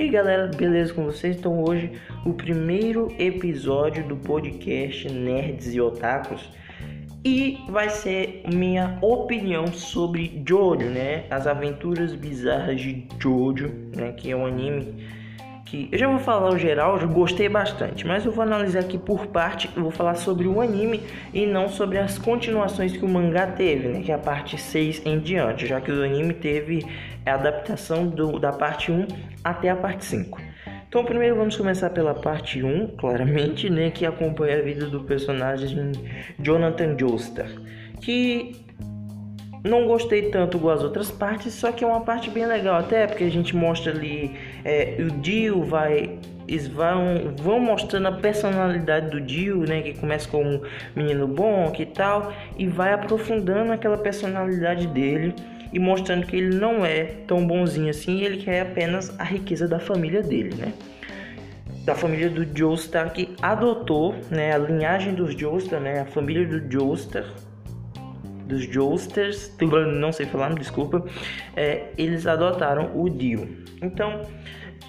E aí galera, beleza com vocês? Então hoje o primeiro episódio do podcast Nerds e Otakus e vai ser minha opinião sobre Jojo, né? As aventuras bizarras de Jojo, né? Que é um anime que eu já vou falar o geral, eu gostei bastante, mas eu vou analisar aqui por parte, eu vou falar sobre o anime e não sobre as continuações que o mangá teve, né, que é a parte 6 em diante, já que o anime teve a adaptação do, da parte 1 até a parte 5. Então, primeiro vamos começar pela parte 1, claramente, né, que acompanha a vida do personagem Jonathan Joestar, que não gostei tanto igual as outras partes, só que é uma parte bem legal até, porque a gente mostra ali é, o Dio vai eles vão, vão mostrando a personalidade do Dio, né, que começa como um menino bom, que tal, e vai aprofundando aquela personalidade dele e mostrando que ele não é tão bonzinho assim, ele quer apenas a riqueza da família dele, né? Da família do Joestar que adotou, né, a linhagem dos Joestar, né, a família do Joestar dos Joesters, não sei falar, me desculpa, é, eles adotaram o Dio. Então,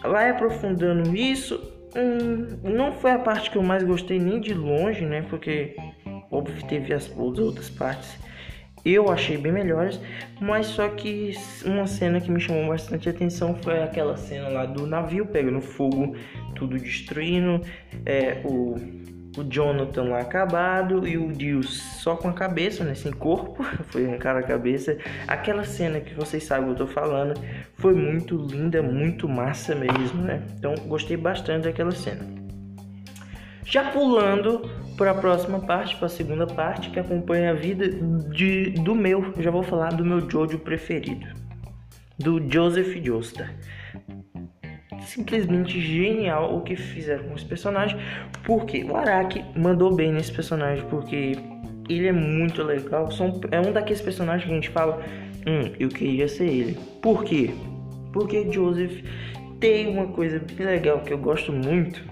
vai aprofundando isso, hum, não foi a parte que eu mais gostei nem de longe, né? Porque óbvio teve as, as outras partes eu achei bem melhores, mas só que uma cena que me chamou bastante atenção foi aquela cena lá do navio pegando fogo, tudo destruindo, é, o o Jonathan lá acabado e o Dio só com a cabeça, né, sem corpo, foi arrancar a cabeça. Aquela cena que vocês sabem o que eu tô falando foi muito linda, muito massa mesmo, né? Então gostei bastante daquela cena. Já pulando para a próxima parte, para a segunda parte que acompanha a vida de, do meu, já vou falar do meu Jojo preferido, do Joseph Joestar simplesmente genial o que fizeram com esse personagem. Porque o Araki mandou bem nesse personagem, porque ele é muito legal. É um daqueles personagens que a gente fala, hum, eu queria ser ele. Por quê? Porque Joseph tem uma coisa bem legal que eu gosto muito,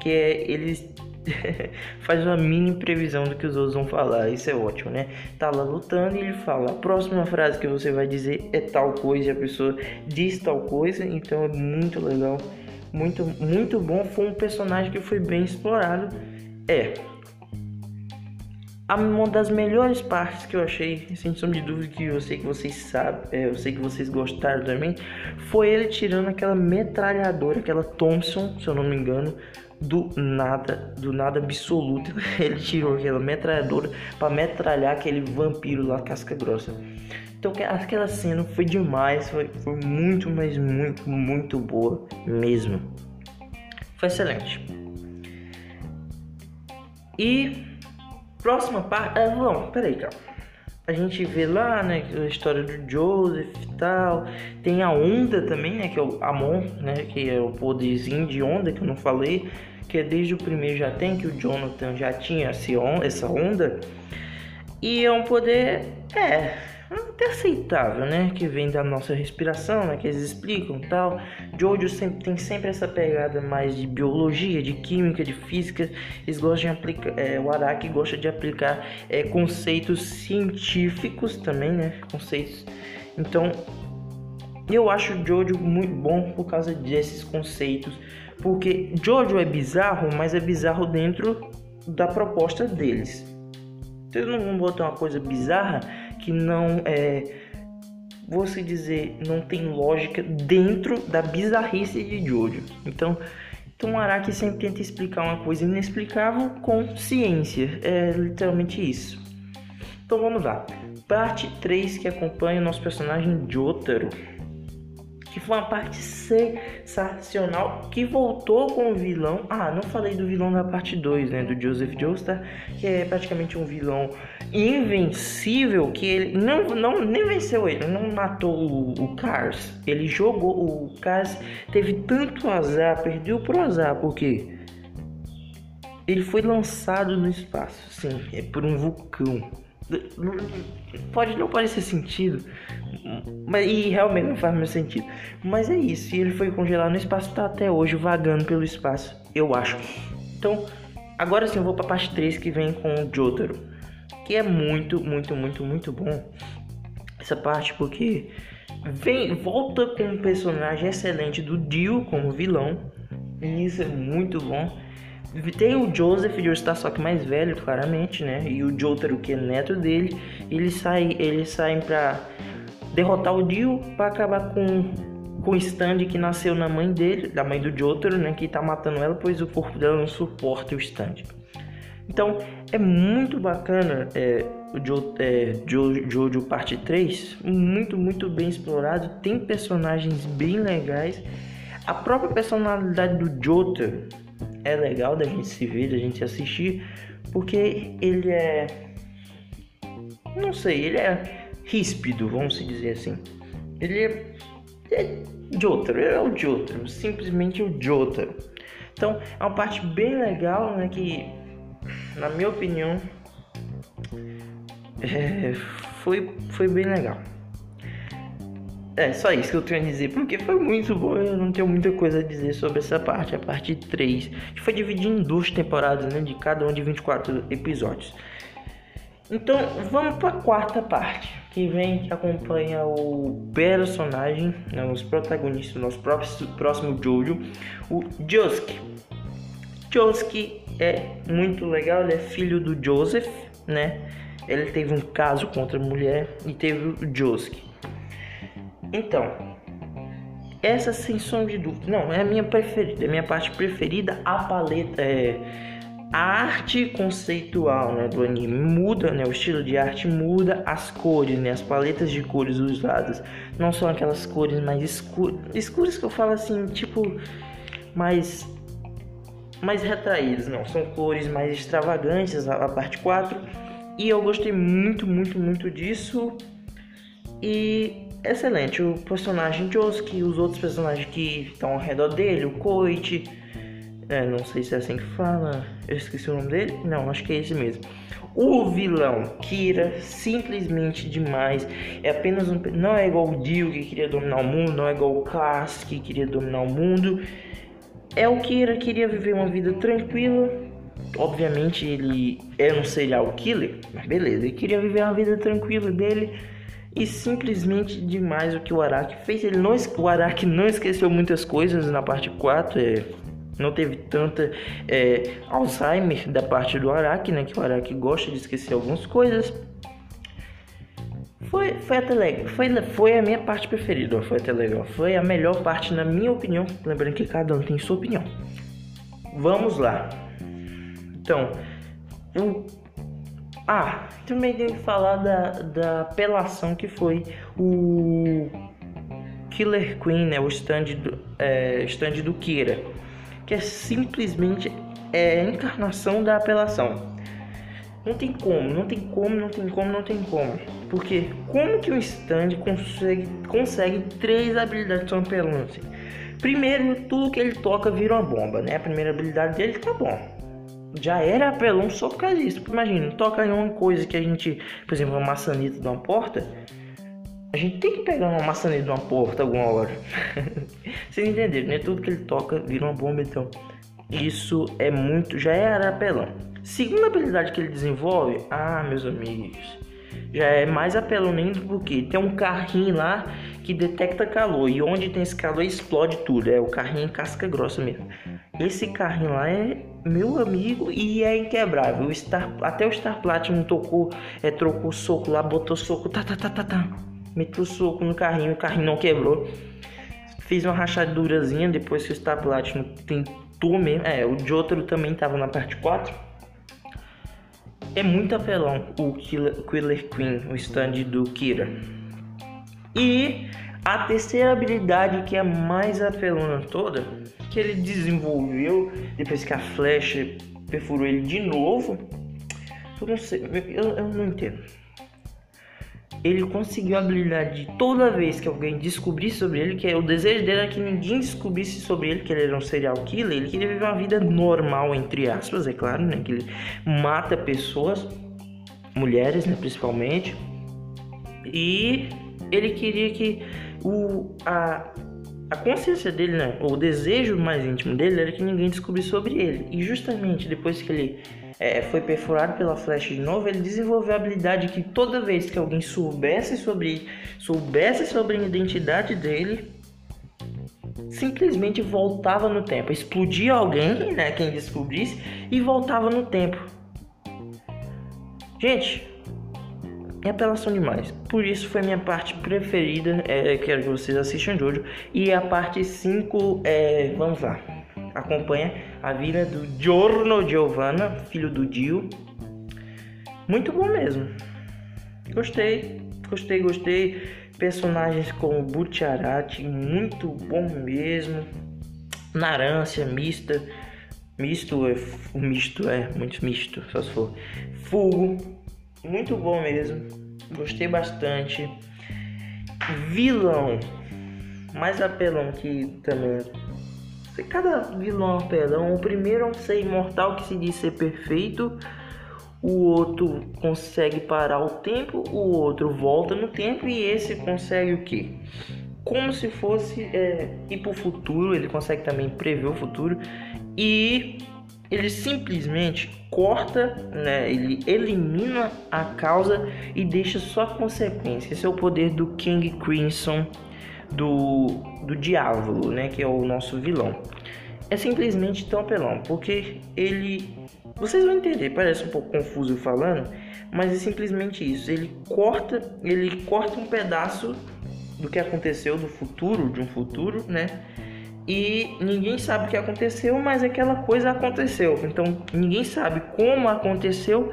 que é ele faz uma mini previsão do que os outros vão falar. Isso é ótimo, né? Tá lá lutando e ele fala: a próxima frase que você vai dizer é tal coisa e a pessoa diz tal coisa. Então é muito legal, muito, muito bom. Foi um personagem que foi bem explorado. É, uma das melhores partes que eu achei, sem sombra de dúvida que eu sei que vocês sabem, é, eu sei que vocês gostaram também, foi ele tirando aquela metralhadora, aquela Thompson, se eu não me engano, do nada, do nada absoluto. Ele tirou aquela metralhadora para metralhar aquele vampiro lá casca grossa. Então aquela cena foi demais, foi, foi muito, mas muito, muito boa mesmo. Foi excelente. E próxima parte. Ah, não, peraí, calma. A gente vê lá, né, a história do Joseph e tal. Tem a onda também, né, que é o Amon, né, que é o poderzinho de onda que eu não falei, que é desde o primeiro já tem, que o Jonathan já tinha essa onda. E é um poder, é, até aceitável, né? Que vem da nossa respiração, né? Que eles explicam tal. Jojo sempre tem sempre essa pegada mais de biologia, de química, de física. Eles gostam de aplicar, é, o Araki gosta de aplicar é, conceitos científicos também, né? Conceitos. Então, eu acho Jojo muito bom por causa desses conceitos, porque Jojo é bizarro, mas é bizarro dentro da proposta deles. Vocês não vão botar uma coisa bizarra que não é você dizer não tem lógica dentro da bizarrice de Jojo. Então, então Araki sempre tenta explicar uma coisa inexplicável com ciência. É literalmente isso. Então vamos lá. Parte 3 que acompanha o nosso personagem Jotaro que foi uma parte sensacional, que voltou com o vilão. Ah, não falei do vilão da parte 2, né, do Joseph Joestar, que é praticamente um vilão invencível, que ele não, não nem venceu ele, não matou o, o Cars, ele jogou, o Cars teve tanto azar, perdeu pro azar, porque ele foi lançado no espaço, sim, é por um vulcão. Pode não parecer sentido, mas, e realmente não faz meu sentido. Mas é isso. E ele foi congelado no espaço, tá até hoje vagando pelo espaço, eu acho. Então, agora sim eu vou pra parte 3 que vem com o Jotaro. Que é muito, muito, muito, muito bom. Essa parte porque vem volta com um personagem excelente do Dio como vilão. E isso é muito bom. Tem o Joseph de está só que mais velho, claramente, né? E o Jotaro, que é neto dele. Eles saem, eles saem pra derrotar o Dio para acabar com com o stand que nasceu na mãe dele, da mãe do Jotaro, né, que tá matando ela, pois o corpo dela não suporta o stand. Então, é muito bacana é, o jo, é, jo, Jojo parte 3, muito, muito bem explorado, tem personagens bem legais. A própria personalidade do Jotaro é legal da gente se ver, da gente assistir, porque ele é não sei, ele é ríspido, vamos dizer assim. Ele é, é Jotaro, é o Jotaro, simplesmente o Jotaro. Então é uma parte bem legal, né? Que, na minha opinião, é, foi, foi bem legal. É só isso que eu tenho a dizer, porque foi muito bom. Eu não tenho muita coisa a dizer sobre essa parte, a parte 3, que foi dividida em duas temporadas, né? De cada um de 24 episódios. Então vamos para a quarta parte, que vem que acompanha o personagem, né, os protagonistas do nosso próximo, Jojo, o Josuke. Josuke é muito legal, ele é filho do Joseph, né? Ele teve um caso contra a mulher e teve o Josuke. Então, essa sem som de dúvida, não, é a minha preferida, é a minha parte preferida, a paleta é a arte conceitual né, do anime muda, né, o estilo de arte muda, as cores, né, as paletas de cores usadas não são aquelas cores mais escuras, escuras que eu falo assim, tipo, mais mais retraídas, não, são cores mais extravagantes, a, a parte 4, e eu gostei muito, muito, muito disso, e excelente, o personagem Josuke, os outros personagens que estão ao redor dele, o Koichi, é, não sei se é assim que fala. Eu esqueci o nome dele. Não, acho que é esse mesmo. O vilão Kira, simplesmente demais. É apenas um. Não é igual o Dio que queria dominar o mundo. Não é igual o Cass que queria dominar o mundo. É o Kira queria viver uma vida tranquila. Obviamente ele é um serial killer, mas beleza, ele queria viver uma vida tranquila dele. E simplesmente demais o que o Araki fez. Ele não, o Araki não esqueceu muitas coisas na parte 4. É, não teve tanta é, Alzheimer da parte do Araki, né? Que o Araki gosta de esquecer algumas coisas. Foi, foi até legal. Foi, foi a minha parte preferida. Foi até legal. Foi a melhor parte, na minha opinião. Lembrando que cada um tem sua opinião. Vamos lá. Então, eu... Ah, também tenho que falar da, da apelação que foi o Killer Queen, né? O stand do, é, stand do Kira que é simplesmente é, a encarnação da apelação. Não tem como, não tem como, não tem como, não tem como. Porque como que um stand consegue, consegue três habilidades tão apelantes? Primeiro, tudo que ele toca vira uma bomba, né? A primeira habilidade dele tá bom. Já era apelão só por causa disso. Imagina, toca em uma coisa que a gente, por exemplo, uma maçaneta de uma porta, a gente tem que pegar uma maçaneta de uma porta alguma hora. Vocês entenderam, né? Tudo que ele toca vira uma bomba, então. Isso é muito. Já é apelão. Segunda habilidade que ele desenvolve, ah, meus amigos, já é mais apelão ainda porque tem um carrinho lá que detecta calor e onde tem esse calor explode tudo. É o carrinho casca grossa mesmo. Esse carrinho lá é meu amigo e é inquebrável. O Star, até o Star Platinum tocou, é, trocou soco lá, botou soco, tá, tá, tá, tá, tá meti o soco no carrinho, o carrinho não quebrou. Fiz uma rachadurazinha depois que o Star Platinum tentou mesmo. É, o Jotaro também tava na parte 4. É muito apelão o Killer, Killer Queen, o stand do Kira. E a terceira habilidade que é mais apelona toda, que ele desenvolveu depois que a flecha perfurou ele de novo. Eu não sei, eu, eu não entendo ele conseguiu a habilidade de toda vez que alguém descobrisse sobre ele, que é o desejo dele era que ninguém descobrisse sobre ele que ele era um serial killer, ele queria viver uma vida normal, entre aspas, é claro, né? Que ele mata pessoas, mulheres, né, principalmente. E ele queria que o, a, a consciência dele, né, o desejo mais íntimo dele era que ninguém descobrisse sobre ele. E justamente depois que ele é, foi perfurado pela flecha de novo, ele desenvolveu a habilidade que toda vez que alguém soubesse sobre soubesse sobre a identidade dele, simplesmente voltava no tempo, explodia alguém, né, quem descobrisse e voltava no tempo. Gente, é apelação demais. Por isso foi minha parte preferida. É, quero que vocês assistam Jojo. E a parte 5 é. Vamos lá. Acompanha a vida do Giorno Giovanna, filho do Dio. Muito bom mesmo. Gostei, gostei, gostei. Personagens como Butcharati, muito bom mesmo. Narância, mista. Misto é. Misto é, muito misto, só se for. Fogo, muito bom mesmo. Gostei bastante. Vilão. Mais apelão que também. Cada vilão é apelão. O primeiro é um ser imortal que se diz ser perfeito. O outro consegue parar o tempo. O outro volta no tempo. E esse consegue o que? Como se fosse é, ir para o futuro. Ele consegue também prever o futuro. E ele simplesmente corta, né, ele elimina a causa e deixa só a consequência. Esse é o poder do King Crimson, do, do Diabo, né, que é o nosso vilão. É simplesmente tão apelão, porque ele. Vocês vão entender, parece um pouco confuso falando, mas é simplesmente isso. Ele corta, ele corta um pedaço do que aconteceu do futuro, de um futuro, né? e ninguém sabe o que aconteceu, mas aquela coisa aconteceu. Então ninguém sabe como aconteceu,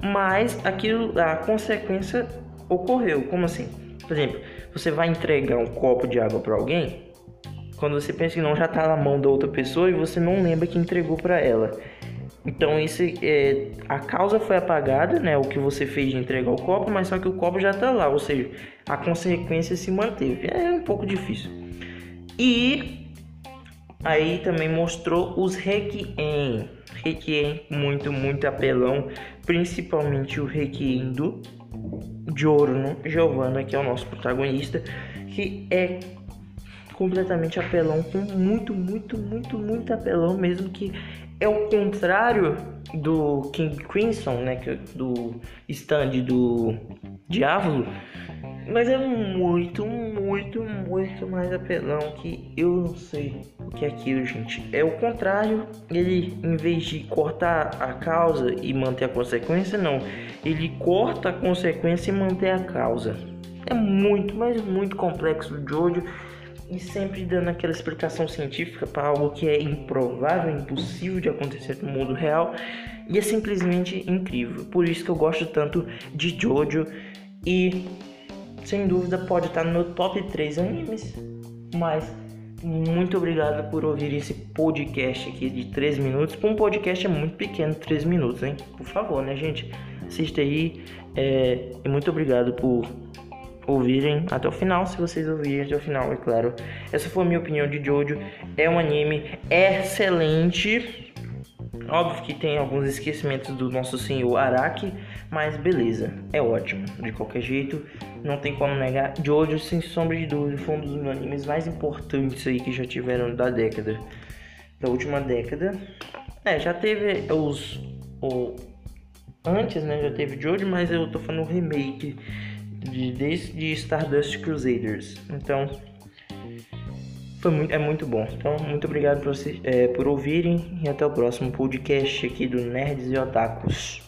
mas aquilo, a consequência ocorreu. Como assim? Por exemplo, você vai entregar um copo de água para alguém, quando você pensa que não já está na mão da outra pessoa e você não lembra que entregou para ela. Então isso é, a causa foi apagada, né? O que você fez de entregar o copo, mas só que o copo já está lá, ou seja, a consequência se manteve. É um pouco difícil. E Aí também mostrou os Requiem. Requiem muito, muito apelão. Principalmente o Requiem do Giorno Giovanna, que é o nosso protagonista. Que é completamente apelão, com muito, muito, muito, muito apelão mesmo. Que é o contrário do King Crimson, né? É do stand do Diablo mas é muito, muito, muito mais apelão que eu não sei o que é aquilo, gente. É o contrário. Ele, em vez de cortar a causa e manter a consequência, não. Ele corta a consequência e mantém a causa. É muito, mas muito complexo de Jojo e sempre dando aquela explicação científica para algo que é improvável, impossível de acontecer no mundo real. E é simplesmente incrível. Por isso que eu gosto tanto de Jojo e sem dúvida pode estar no meu top 3 animes, mas muito obrigado por ouvir esse podcast aqui de 3 minutos. Um podcast é muito pequeno, 3 minutos, hein? Por favor, né, gente? Assista aí. É, e muito obrigado por ouvirem até o final, se vocês ouvirem até o final, é claro. Essa foi a minha opinião de Jojo. É um anime excelente Óbvio que tem alguns esquecimentos do nosso senhor Araki, mas beleza, é ótimo. De qualquer jeito, não tem como negar. Jojo, sem sombra de dúvida, foi um dos animes mais importantes aí que já tiveram da década. Da última década. É, já teve os. O, antes, né? Já teve Jojo, mas eu tô falando remake de, desde Stardust Crusaders. Então foi muito, é muito bom. Então, muito obrigado por, é, por ouvirem e até o próximo podcast aqui do Nerds e Otakus.